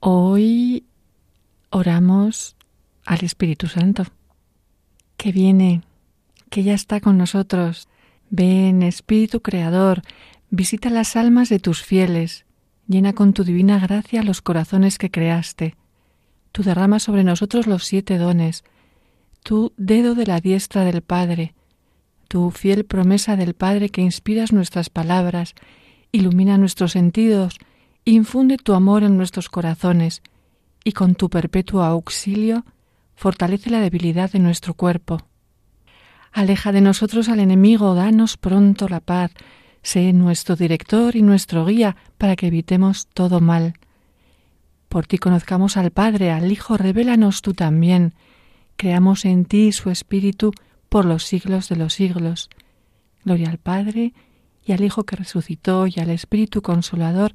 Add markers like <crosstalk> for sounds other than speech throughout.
Hoy oramos al Espíritu Santo, que viene, que ya está con nosotros. Ven, Espíritu Creador, visita las almas de tus fieles, llena con tu divina gracia los corazones que creaste. Tú derramas sobre nosotros los siete dones, tu dedo de la diestra del Padre, tu fiel promesa del Padre que inspiras nuestras palabras, ilumina nuestros sentidos, infunde tu amor en nuestros corazones y con tu perpetuo auxilio fortalece la debilidad de nuestro cuerpo. Aleja de nosotros al enemigo, danos pronto la paz, sé nuestro director y nuestro guía para que evitemos todo mal. Por ti conozcamos al Padre, al Hijo, revélanos tú también. Creamos en ti su Espíritu por los siglos de los siglos. Gloria al Padre y al Hijo que resucitó y al Espíritu Consolador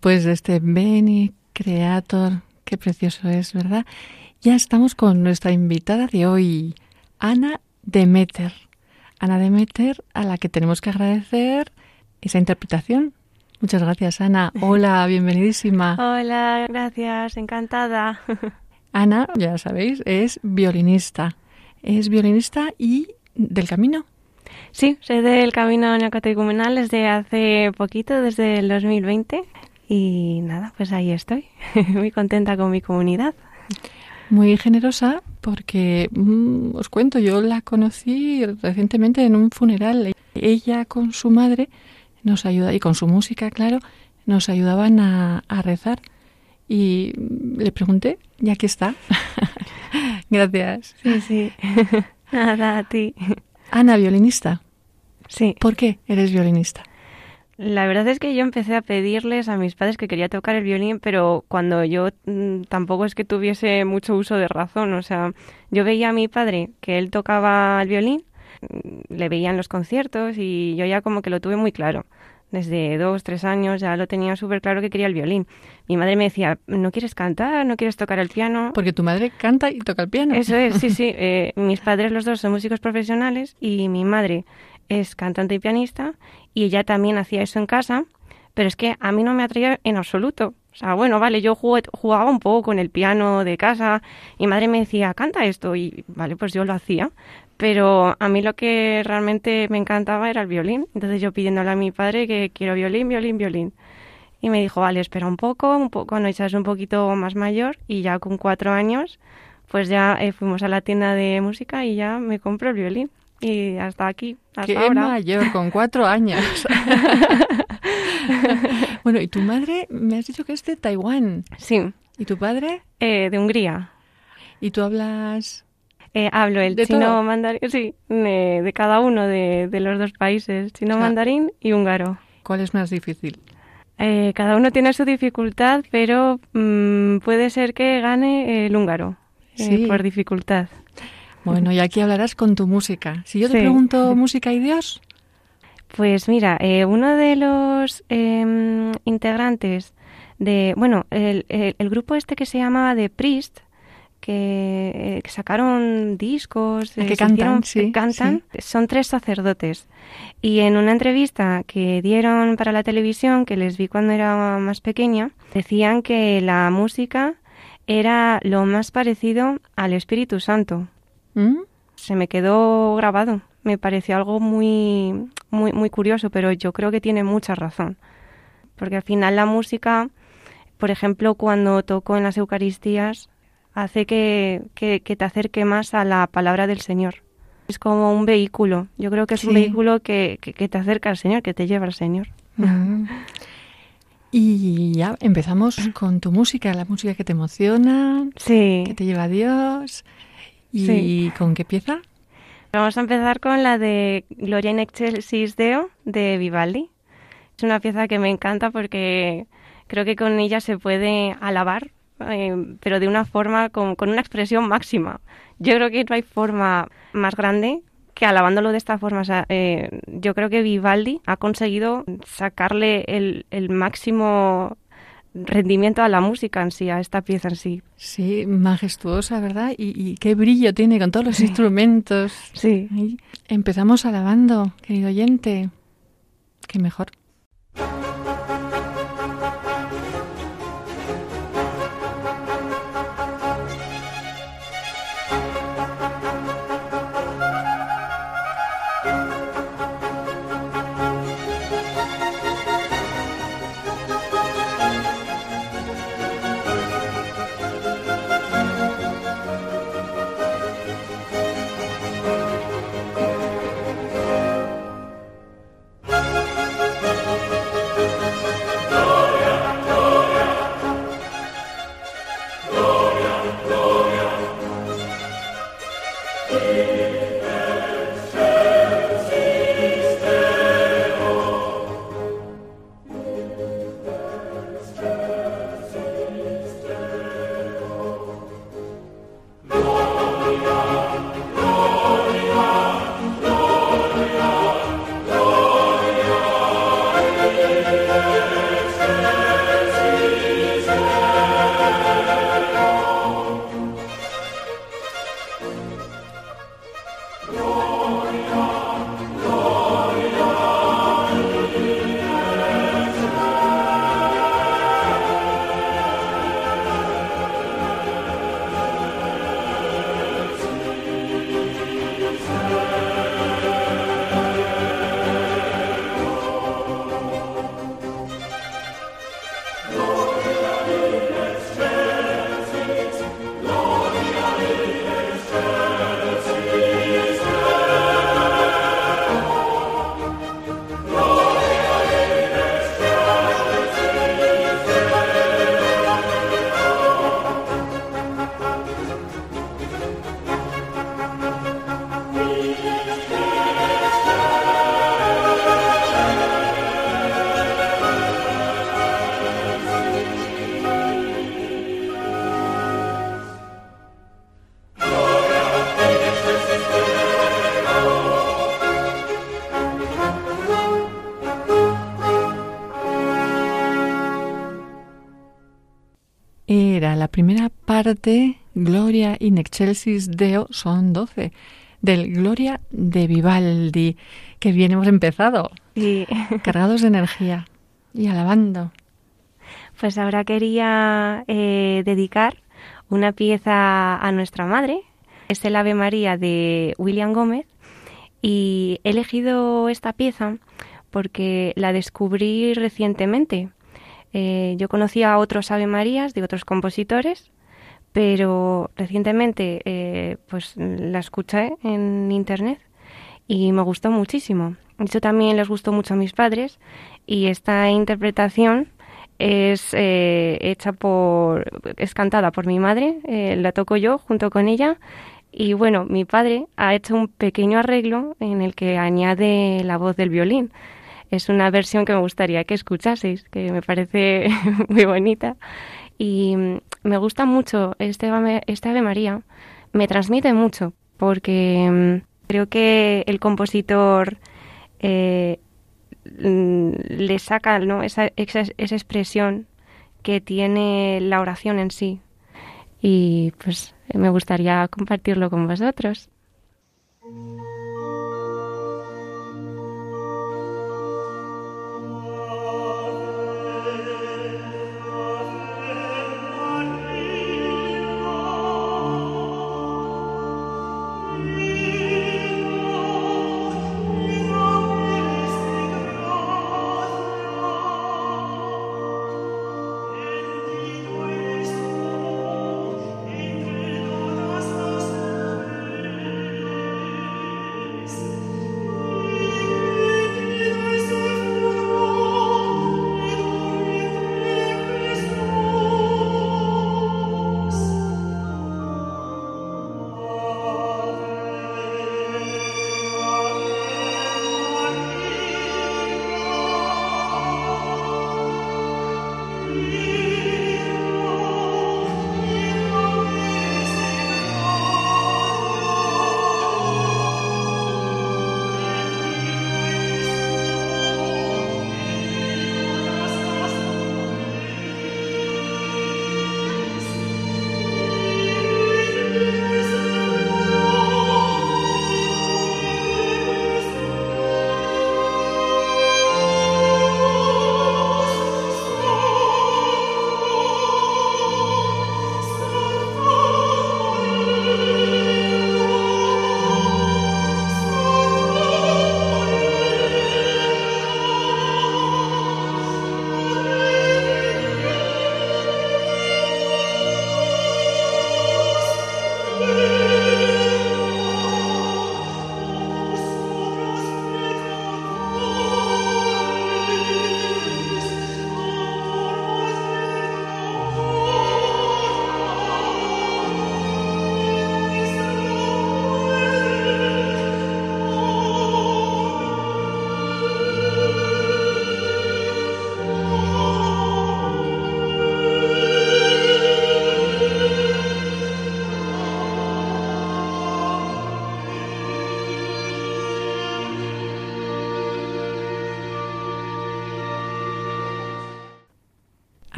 Después de este Beni Creator, qué precioso es, ¿verdad? Ya estamos con nuestra invitada de hoy, Ana Demeter. Ana Demeter, a la que tenemos que agradecer esa interpretación. Muchas gracias, Ana. <laughs> Hola, bienvenidísima. Hola, gracias, encantada. <laughs> Ana, ya sabéis, es violinista. Es violinista y del camino. Sí, soy del Camino Neocatecumenal desde hace poquito, desde el 2020. Y nada, pues ahí estoy, <laughs> muy contenta con mi comunidad. Muy generosa porque, mm, os cuento, yo la conocí recientemente en un funeral. Ella con su madre nos ayuda, y con su música, claro, nos ayudaban a, a rezar. Y le pregunté, ya que está. <laughs> Gracias. Sí, sí. <laughs> Nada, a ti. Ana, violinista. Sí. ¿Por qué eres violinista? La verdad es que yo empecé a pedirles a mis padres que quería tocar el violín, pero cuando yo mm, tampoco es que tuviese mucho uso de razón. O sea, yo veía a mi padre que él tocaba el violín, mm, le veía en los conciertos y yo ya como que lo tuve muy claro. Desde dos, tres años ya lo tenía súper claro que quería el violín. Mi madre me decía, ¿no quieres cantar? ¿No quieres tocar el piano? Porque tu madre canta y toca el piano. Eso es, sí, sí. <laughs> Eh, mis padres los dos son músicos profesionales y mi madre es cantante y pianista y ella también hacía eso en casa, pero es que a mí no me atraía en absoluto. O sea, bueno, vale, yo jugaba un poco con el piano de casa y madre me decía, canta esto y vale, pues yo lo hacía. Pero a mí lo que realmente me encantaba era el violín. Entonces yo pidiéndole a mi padre que quiero violín, violín, violín. Y me dijo, vale, espera un poco, un poco, cuando ya un poquito más mayor y ya con cuatro años, pues ya eh, fuimos a la tienda de música y ya me compro el violín. Y hasta aquí, hasta Qué ahora. mayor, con cuatro años. <laughs> bueno, y tu madre me has dicho que es de Taiwán. Sí, ¿Y tu padre? eh, de Hungría. ¿Y tú hablas Eh, hablo el ¿De chino todo? mandarín, sí, de, de cada uno de, de los dos países, chino O sea, mandarín y húngaro. cuál es más difícil? Eh, cada uno tiene su dificultad, pero mm, puede ser que gane el húngaro eh, por dificultad. Bueno, y aquí hablarás con tu música. Si yo te pregunto música y Dios. Pues mira, eh, uno de los em, integrantes de, bueno, el, el, grupo este que se llamaba The Priest, que, sacaron discos, que cantan, sí, cantan son tres sacerdotes. Y en una entrevista que dieron para la televisión, que les vi cuando era más pequeña, decían que la música era lo más parecido al Espíritu Santo. ¿Mm? Se me quedó grabado. Me pareció algo muy, muy, muy curioso, pero yo creo que tiene mucha razón. Porque al final la música, por ejemplo, cuando toco en las Eucaristías, hace que, que, te acerque más a la palabra del Señor. Es como un vehículo. Yo creo que es un vehículo que, que, te acerca al Señor, que te lleva al Señor. Y ya empezamos con tu música, la música que te emociona, que te lleva a Dios. ¿Y con qué pieza? Vamos a empezar con la de Gloria in excelsis Deo de Vivaldi. Es una pieza que me encanta porque creo que con ella se puede alabar eh, pero de una forma con, una expresión máxima. Yo creo que no hay forma más grande que alabándolo de esta forma. Eh, yo creo que Vivaldi ha conseguido sacarle el, máximo rendimiento a la música en sí, a esta pieza en sí. Sí, majestuosa, ¿verdad? Y, qué brillo tiene con todos los instrumentos. Sí. empezamos alabando, querido oyente. Qué mejor. Parte, Gloria in excelsis Deo, son doce, del Gloria de Vivaldi, que bien hemos empezado, <laughs> cargados de energía y alabando. Pues ahora quería eh, dedicar una pieza a nuestra madre, es el Ave María de William Gómez, y he elegido esta pieza porque la descubrí recientemente. Eh, yo conocía a otros Ave Marías de otros compositores, pero recientemente eh, pues la escuché en internet y me gustó muchísimo. Eso también les gustó mucho a mis padres y esta interpretación es eh, hecha por es cantada por mi madre, la toco yo junto con ella y bueno, mi padre ha hecho un pequeño arreglo en el que añade la voz del violín. es una versión que me gustaría que escuchaseis, que me parece <laughs> muy bonita. Y me gusta mucho este este Ave María, me transmite mucho, porque mm, creo que el compositor eh, mm, le saca ¿no? esa, esa, esa expresión que tiene la oración en sí. Y pues me gustaría compartirlo con vosotros.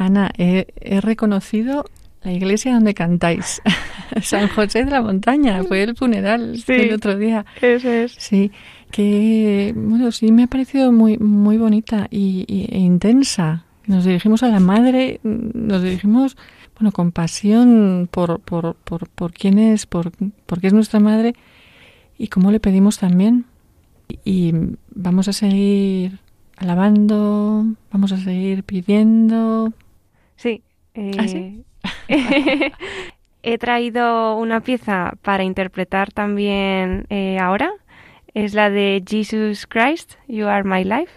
Ana, he, he reconocido la iglesia donde cantáis. <laughs> San José de la Montaña, fue el funeral Sí. el otro día. Eso es. Sí, que bueno, sí me ha parecido muy muy bonita y, y- e intensa. Nos dirigimos a la madre, nos dirigimos bueno con pasión por por por, por quién es, por porque es nuestra madre y cómo le pedimos también. Y vamos a seguir alabando, vamos a seguir pidiendo. Sí. eh, ¿Ah, <laughs> sí? he traído una pieza para interpretar también eh, ahora. Es la de Jesus Christ, You Are My Life.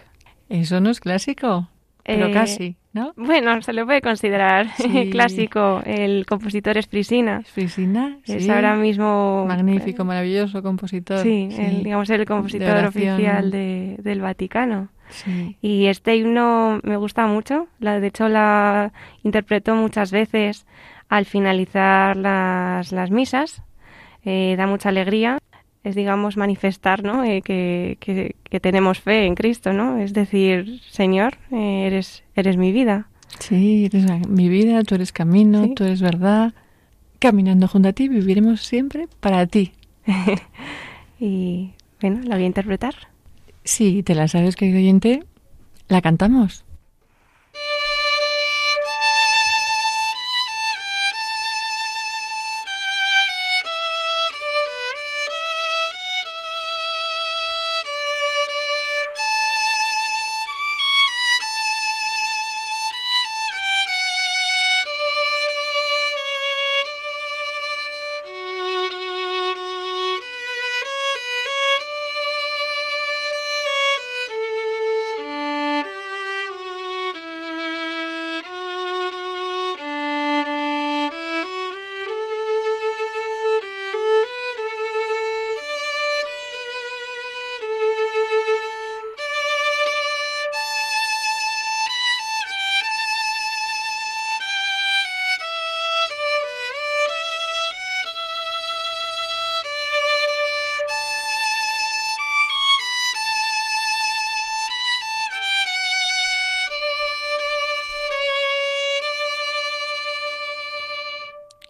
Eso no es clásico, pero Eh, casi, ¿no? Bueno, se le puede considerar <laughs> Sí. clásico. El compositor es Frisina. Frisina, Es sí. ahora mismo... Magnífico, maravilloso compositor. Sí, el, digamos el compositor oficial de- del Vaticano. Sí. Y este himno me gusta mucho. La, de hecho, la interpreto muchas veces al finalizar las, las misas. Eh, da mucha alegría. Es, digamos, manifestar ¿no? Eh, que, que- que tenemos fe en Cristo, ¿no? Es decir, Señor, eh, eres, eres mi vida. Sí, eres mi vida, tú eres camino, Sí. tú eres verdad. Caminando junto a ti viviremos siempre para ti. <laughs> Y, bueno, la voy a interpretar. Si te la sabes, querido oyente, la cantamos.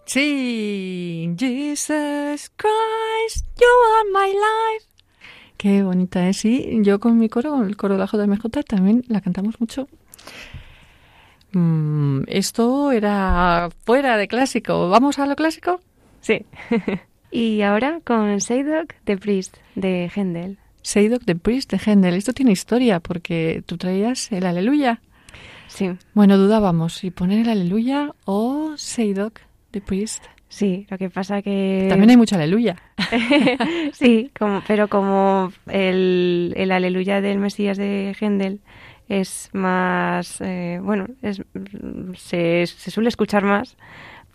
Sí, Jesus Christ, you are my life. Qué bonita es, sí. Yo con mi coro, con el coro de la JMJ, también la cantamos mucho. Mm, esto era fuera de clásico. ¿Vamos a lo clásico? Sí. <laughs> y ahora con Seydok de Priest de Händel. Seydok de Priest de Händel. Esto tiene historia porque tú traías el Aleluya. Sí. Bueno, dudábamos si poner el Aleluya o Seydok de Priest. Sí, lo que pasa que... También hay mucho aleluya. <laughs> sí, como, pero como el, el, aleluya del Mesías de Händel es más, eh, bueno, es, se, se, suele escuchar más,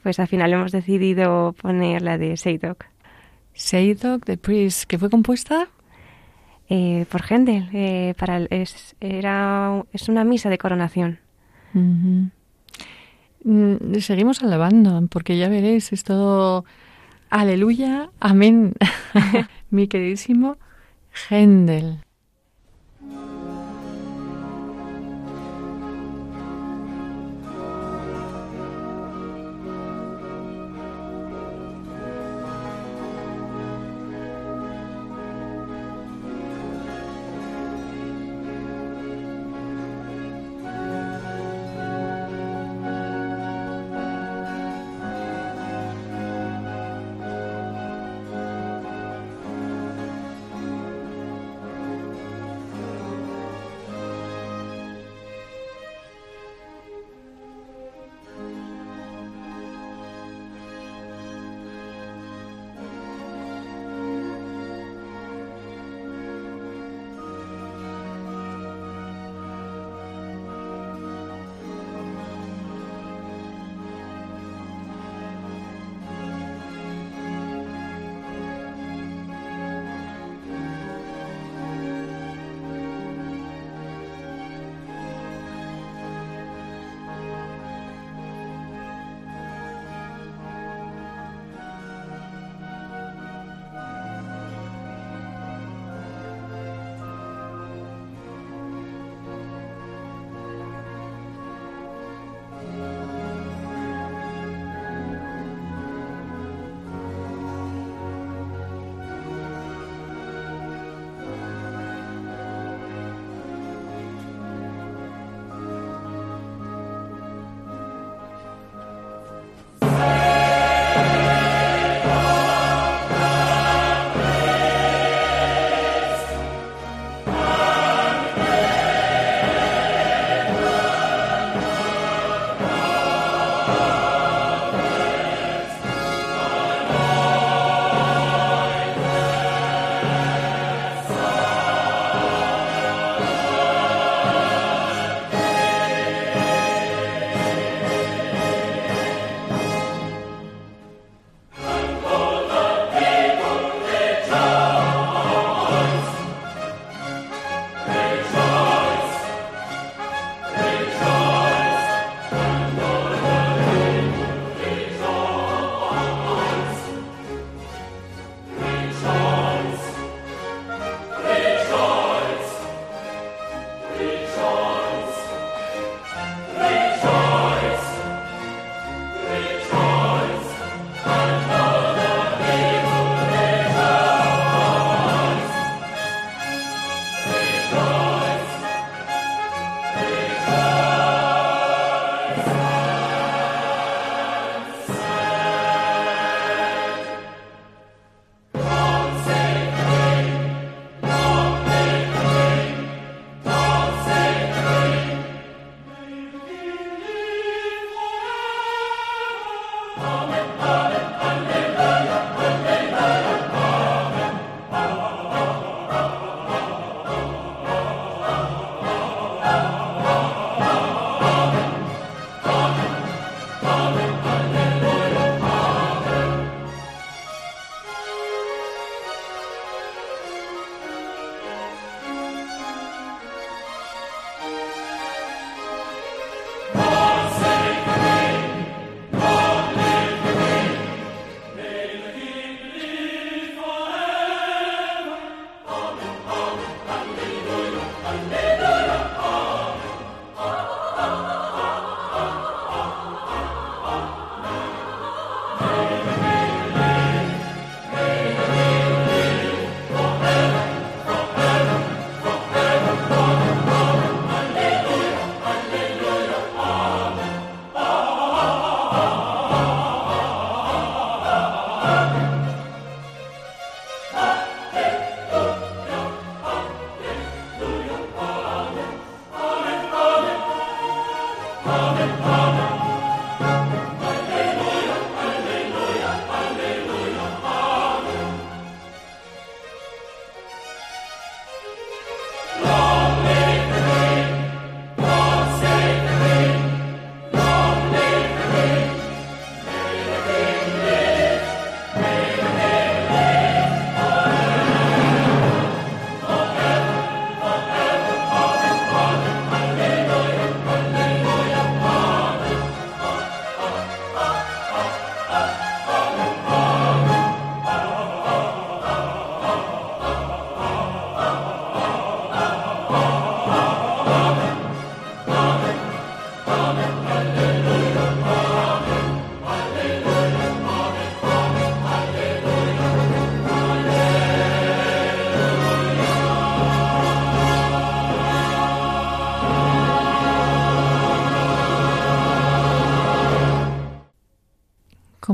pues al final hemos decidido poner la de Seydok. Seydok de Priest, que fue compuesta eh, por Händel, eh, para es, era, es una misa de coronación. Mm, seguimos alabando, porque ya veréis, es todo aleluya, amén, <laughs> mi queridísimo Händel.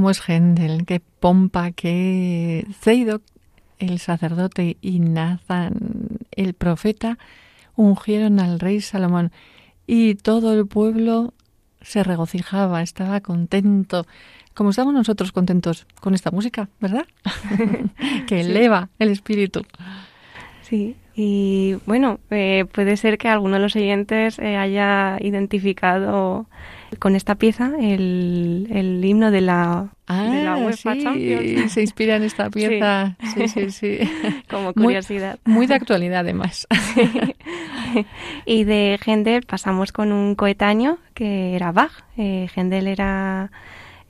Cómo es Händel, qué pompa, qué Zeido, el sacerdote, y Nathan, el profeta, ungieron al rey Salomón y todo el pueblo se regocijaba, estaba contento, como estamos nosotros contentos con esta música, ¿verdad? <laughs> que eleva el espíritu. Sí, y bueno, eh, puede ser que alguno de los oyentes eh, haya identificado con esta pieza el, el himno de la, de la Ah, UEFA sí, Champions. se inspira en esta <laughs> pieza. Sí, sí, sí. <laughs> Como Muy- curiosidad. Muy, de actualidad, además. <laughs> y de Händel pasamos con un coetáneo que era Bach. Eh, Händel era,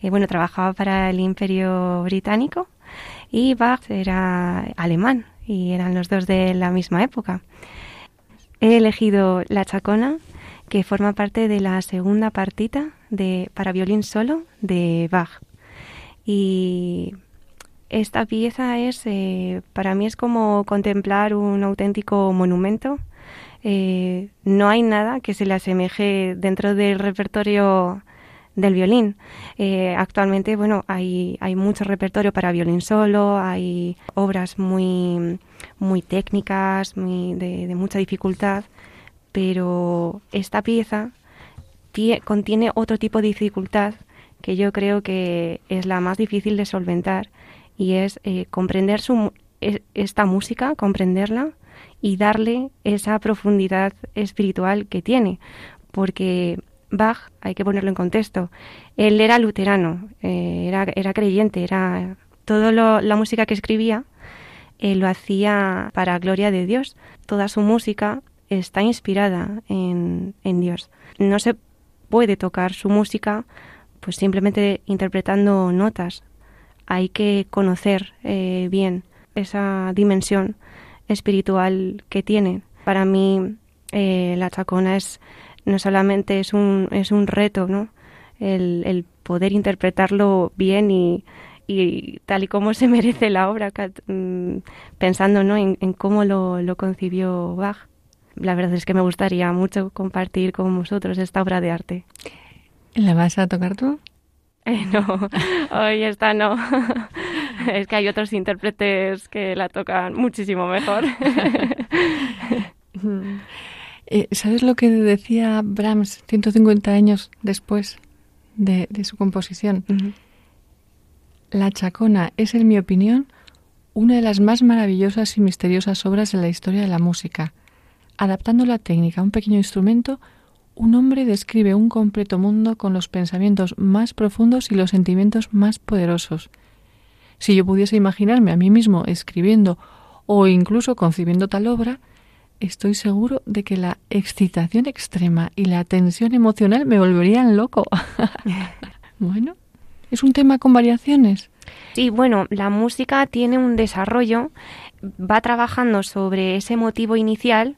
eh, bueno, trabajaba para el Imperio Británico y Bach era alemán y eran los dos de la misma época. He elegido La Chacona, que forma parte de la segunda partita de, para violín solo de Bach. Y esta pieza es, eh, para mí es como contemplar un auténtico monumento. Eh, no hay nada que se le asemeje dentro del repertorio del violín. Eh, actualmente, bueno, hay, hay mucho repertorio para violín solo, hay obras muy, muy técnicas, muy de, de mucha dificultad, pero esta pieza tie- contiene otro tipo de dificultad que yo creo que es la más difícil de solventar y es eh, comprender su, esta música, comprenderla y darle esa profundidad espiritual que tiene, porque Bach, hay que ponerlo en contexto, él era luterano, eh, era, era creyente, era todo lo- la música que escribía eh, lo hacía para gloria de Dios. Toda su música está inspirada en, en Dios. No se puede tocar su música pues simplemente interpretando notas. Hay que conocer eh, bien esa dimensión espiritual que tiene. Para mí eh, la chacona es no solamente es un, es un reto, ¿no? El, el poder interpretarlo bien y, y tal y como se <laughs> merece la obra, mm, pensando ¿no? en, en cómo lo, lo concibió Bach. La verdad es que me gustaría mucho compartir con vosotros esta obra de arte. ¿La vas a tocar tú? Eh, no, <laughs> hoy esta no. <laughs> es que hay otros intérpretes que la tocan muchísimo mejor. <laughs> Eh, ¿Sabes lo que decía Brahms 150 años después de, de su composición? La Chacona es, en mi opinión, una de las más maravillosas y misteriosas obras de la historia de la música. Adaptando la técnica a un pequeño instrumento, un hombre describe un completo mundo con los pensamientos más profundos y los sentimientos más poderosos. Si yo pudiese imaginarme a mí mismo escribiendo o incluso concibiendo tal obra, estoy seguro de que la excitación extrema y la tensión emocional me volverían loco. <laughs> bueno, es un tema con variaciones. Sí, bueno, la música tiene un desarrollo, va trabajando sobre ese motivo inicial,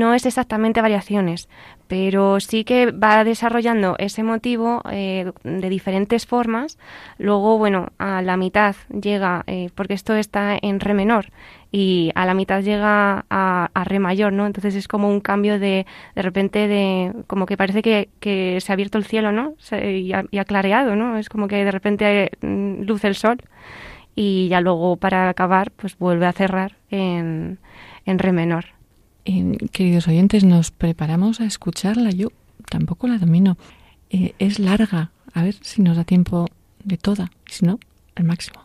no es exactamente variaciones, pero sí que va desarrollando ese motivo eh, de diferentes formas. Luego, bueno, a la mitad llega, eh, porque esto está en re menor, y a la mitad llega a, a re mayor, ¿no? Entonces es como un cambio de, de repente, de como que parece que, que se ha abierto el cielo, ¿no? Se- y, ha, y ha clareado, ¿no? Es como que de repente mm, luce el sol y ya luego para acabar, pues vuelve a cerrar en, en re menor. Queridos oyentes, nos preparamos a escucharla. Yo tampoco la domino. Eh, es larga. A ver si nos da tiempo de toda. Si no, al máximo.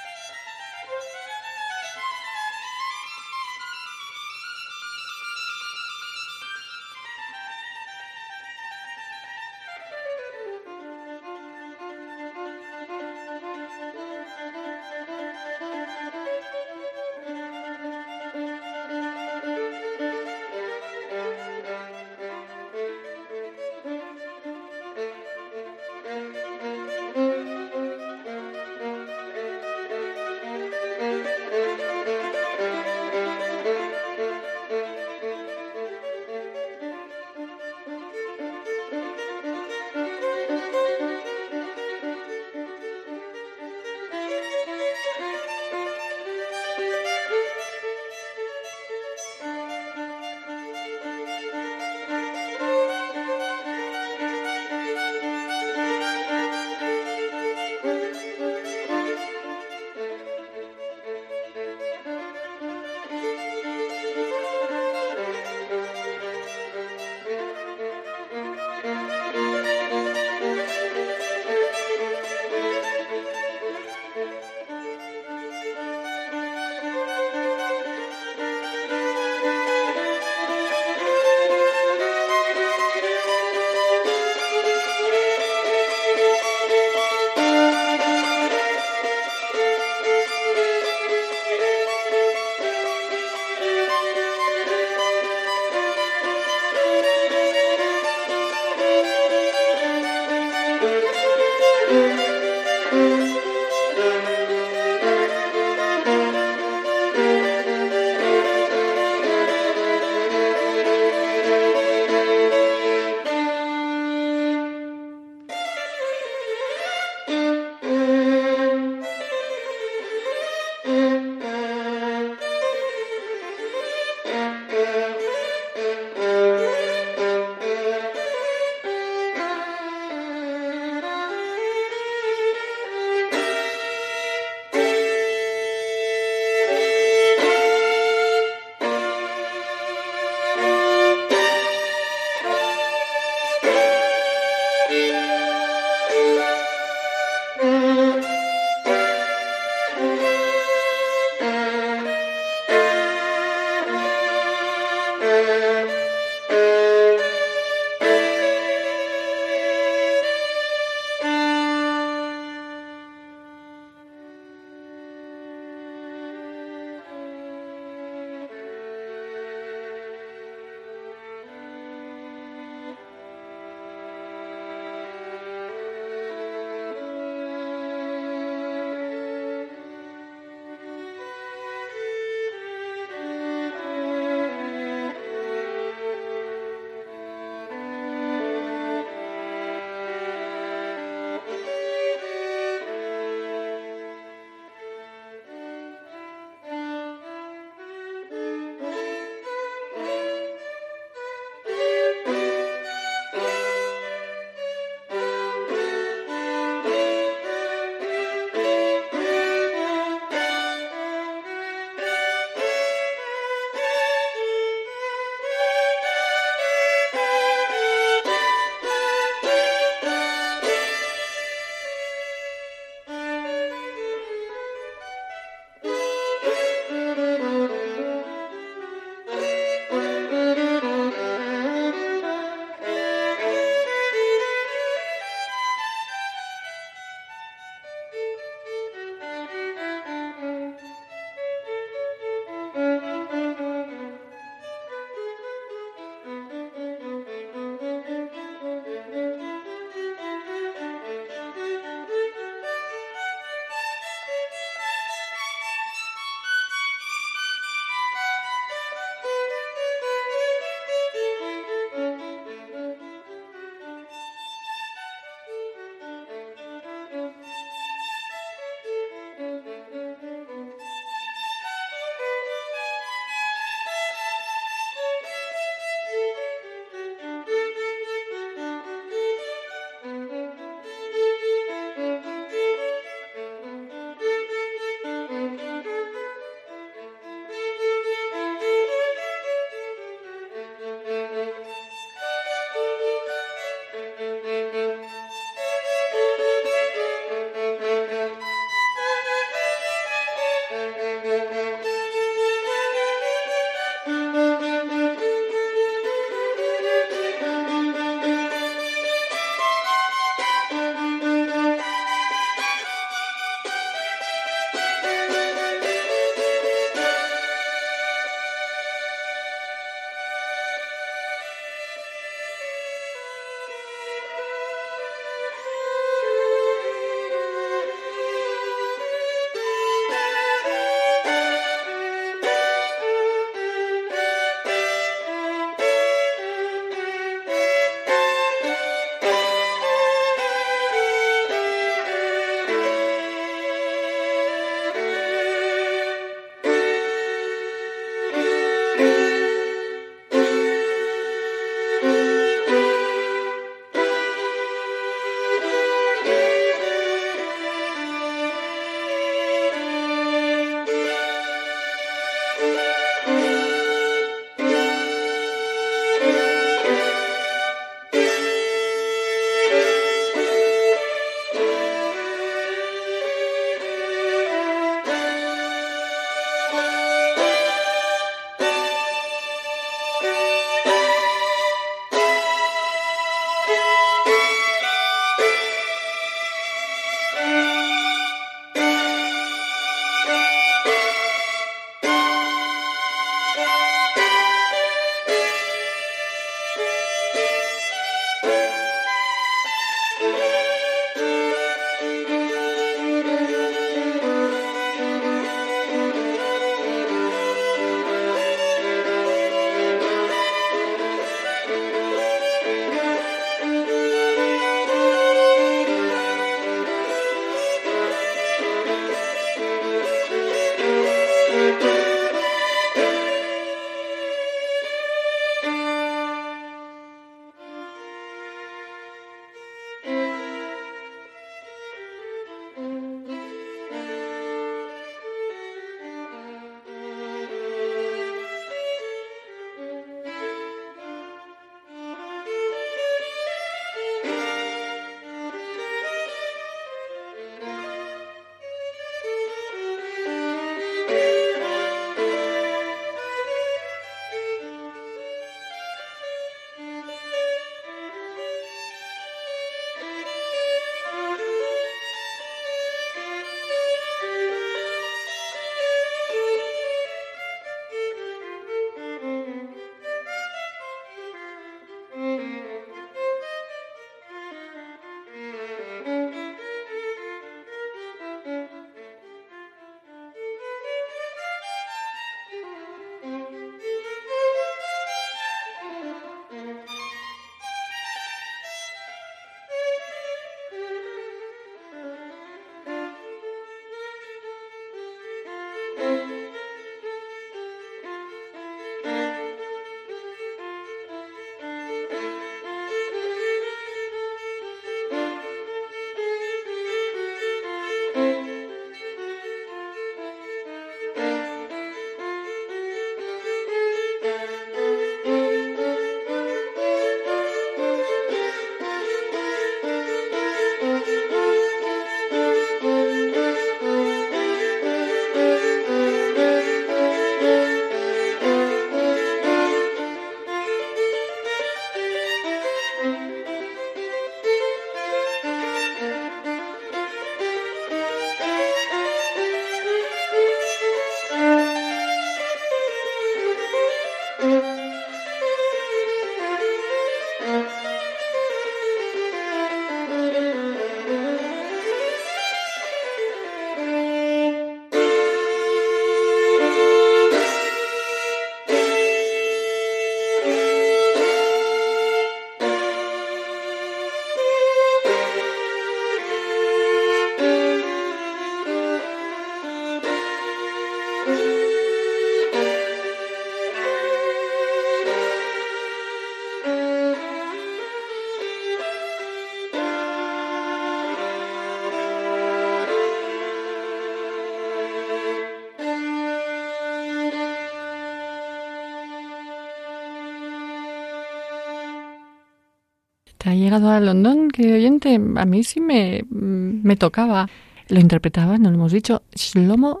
Te ha llegado a London, querido oyente, a mí sí me, me tocaba. Lo interpretaba, no lo hemos dicho, Shlomo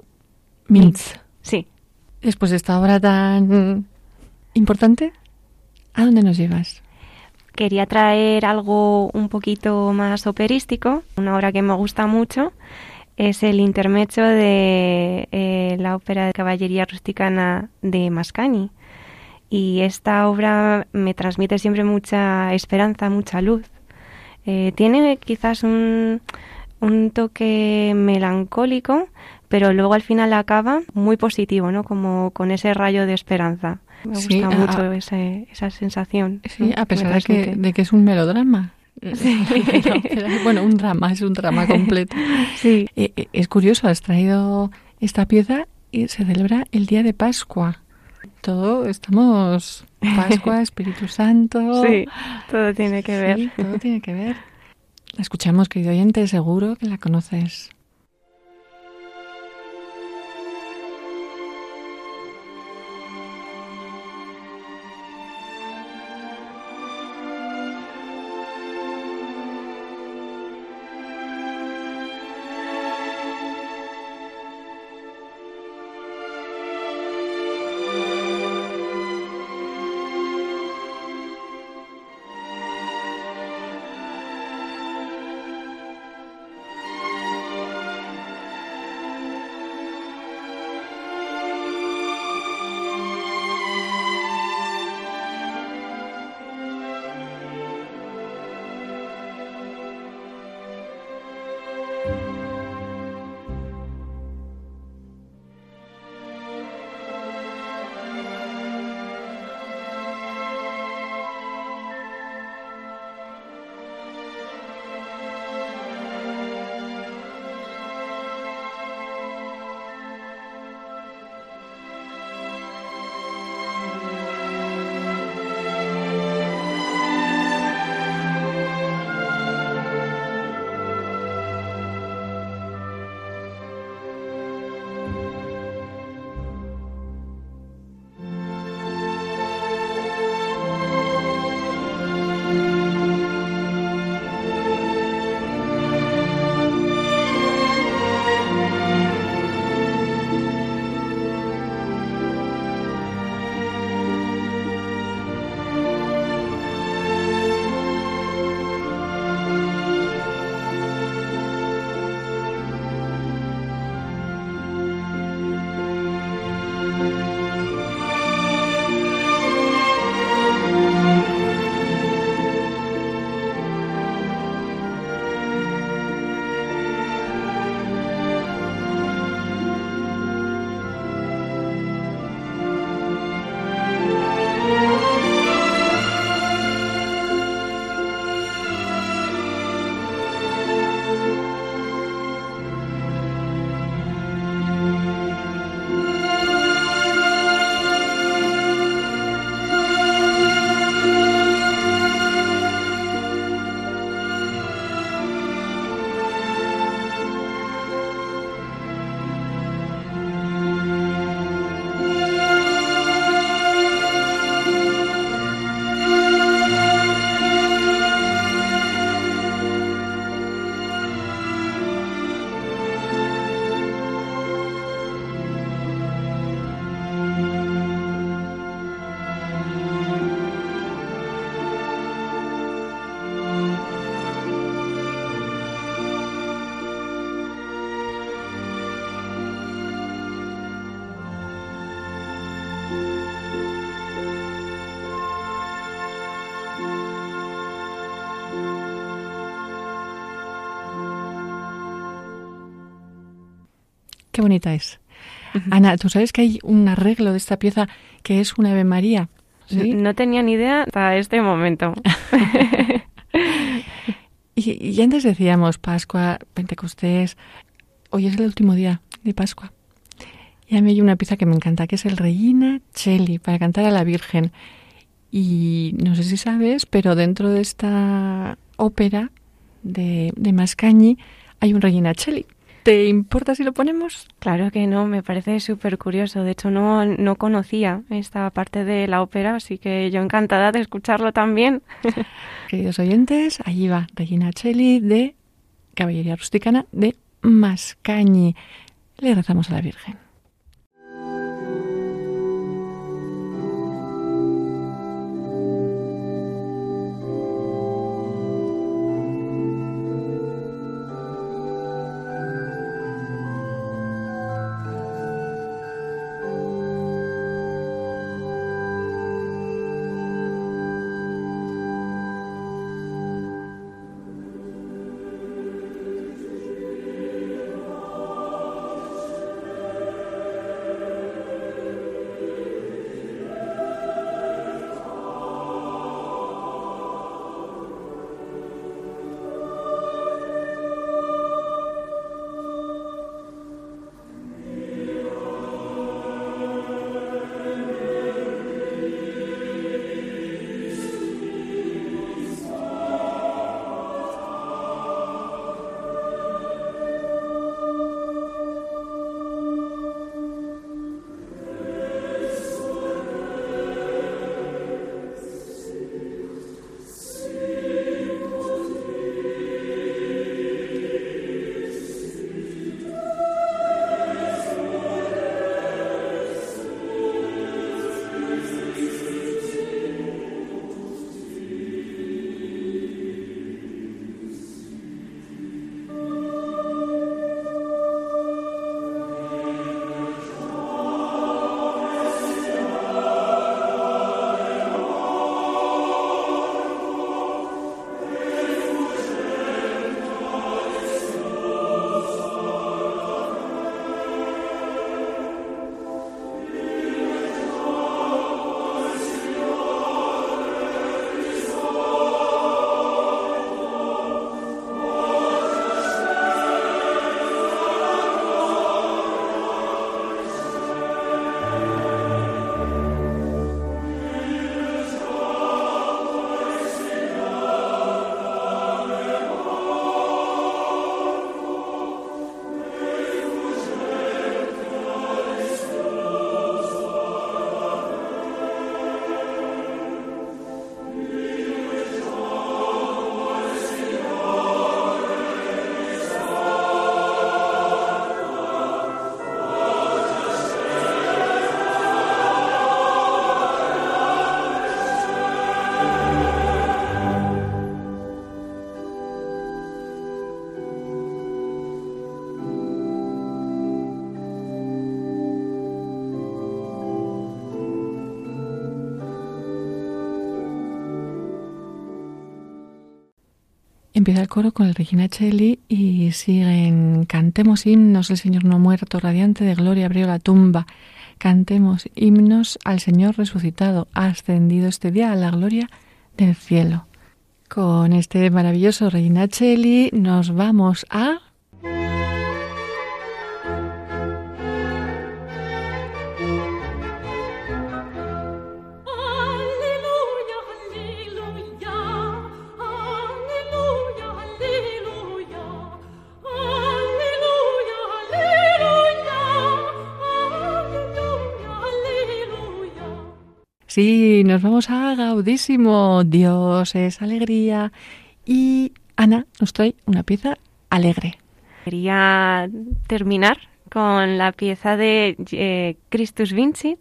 Mintz. Sí. Después de esta obra tan importante, ¿a dónde nos llevas? Quería traer algo un poquito más operístico, una obra que me gusta mucho. Es el intermecho de eh, la ópera de caballería rusticana de Mascagni. Y esta obra me transmite siempre mucha esperanza, mucha luz. Eh, tiene quizás un, un toque melancólico, pero luego al final acaba muy positivo, ¿no? Como con ese rayo de esperanza. Me gusta mucho esa sensación. Sí, a pesar de que, de que, es un melodrama. <laughs> bueno, un drama, es un drama completo. <laughs> Sí. Eh, eh, es curioso, has traído esta pieza y se celebra el día de Pascua. Todo, estamos Pascua, <laughs> Espíritu Santo. Sí, todo tiene que ver. todo tiene que ver. La escuchamos, querido oyente, seguro que la conoces. Qué bonita es. Ana, ¿tú sabes que hay un arreglo de esta pieza que es una Ave María? No tenía ni idea hasta este momento. <laughs> y, y, antes decíamos Pascua, Pentecostés. Hoy es el último día de Pascua. Y a mí hay una pieza que me encanta, que es el Regina Cheli, para cantar a la Virgen. Y no sé si sabes, pero dentro de esta ópera de, de Mascagni hay un Regina Cheli. ¿Te importa si lo ponemos? Claro que no, me parece súper curioso. De hecho, no, no conocía esta parte de la ópera, así que yo encantada de escucharlo también. <laughs> Queridos oyentes, allí va Regina Cheli de Caballería Rusticana de Mascañi. Le rezamos a la Virgen. Empieza el coro con el Regina Cheli y siguen Cantemos himnos, el Señor no muerto, radiante de gloria, abrió la tumba. Cantemos himnos al Señor resucitado, ascendido este día a la gloria del cielo. Con este maravilloso Regina Cheli nos vamos a Sí, nos vamos a Gaudísimo. Dios es alegría. Y Ana nos trae una pieza alegre. Quería terminar con la pieza de eh, Christus Vincit.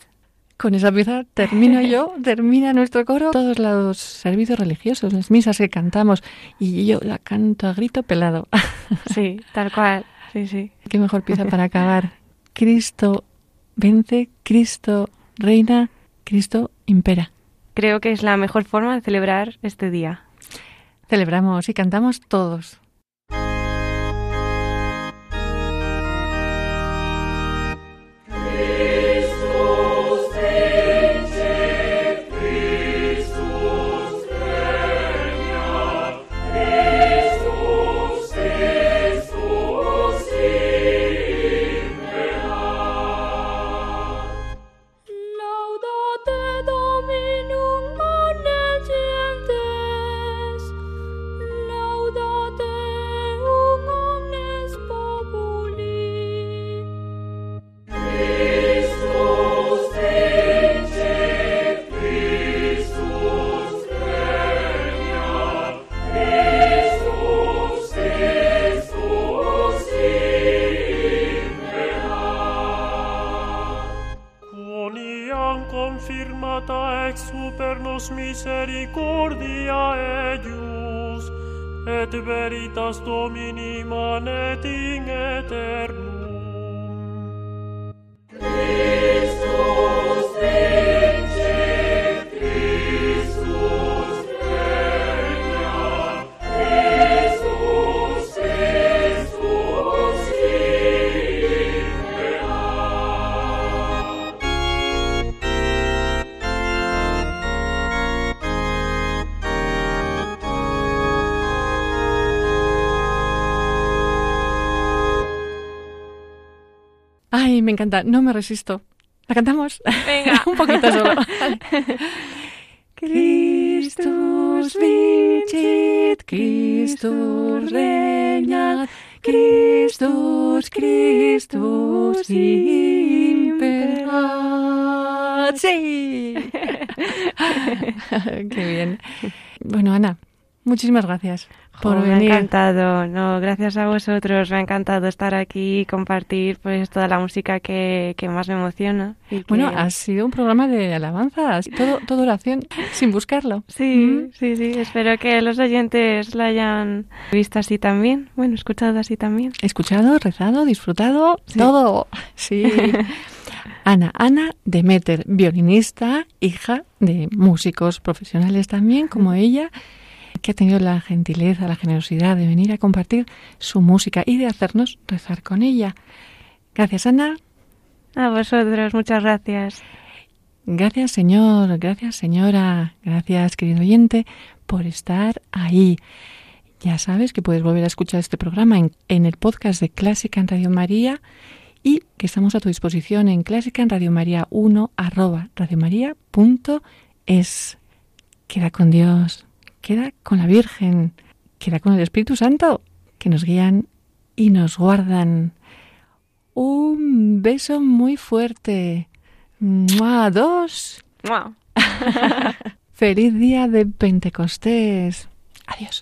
Con esa pieza termino yo, <laughs> termina nuestro coro, todos los servicios religiosos, las misas que cantamos, y yo la canto a grito pelado. <laughs> Sí, tal cual, sí, sí. Qué mejor pieza para <laughs> acabar. Cristo vence, Cristo reina, Cristo impera. Creo que es la mejor forma de celebrar este día. Celebramos y cantamos todos. veritas Domini manet in aeterno, encanta, no me resisto. ¿La cantamos? Venga. <laughs> Un poquito solo. <laughs> Christus vincit, Christus regnat, Christus, Christus imperat. ¡Sí! <laughs> Qué bien. Bueno, Ana, muchísimas gracias por Jo, me ha venir. encantado, no, gracias a vosotros, me ha encantado estar aquí y compartir pues toda la música que, que más me emociona. y que- Bueno, ha sido un programa de alabanzas, todo, todo oración, sin buscarlo. Sí, sí, sí, espero que los oyentes la hayan visto así también, bueno, escuchado así también. Escuchado, rezado, disfrutado, todo. Sí. <laughs> Ana, Ana Demeter, violinista, hija de músicos profesionales también, como ella, que ha tenido la gentileza, la generosidad de venir a compartir su música y de hacernos rezar con ella. Gracias, Ana. A vosotros, muchas gracias. Gracias, Señor. Gracias, señora. Gracias, querido oyente, por estar ahí. Ya sabes que puedes volver a escuchar este programa en, en el podcast de Clásica en Radio María y que estamos a tu disposición en clásica en Radio María 1 arroba radiomaria.es. Queda con Dios, queda con la Virgen, queda con el Espíritu Santo, que nos guían y nos guardan. Un beso muy fuerte. ¡Mua! Dos. ¡Mua! <laughs> Feliz día de Pentecostés. Adiós.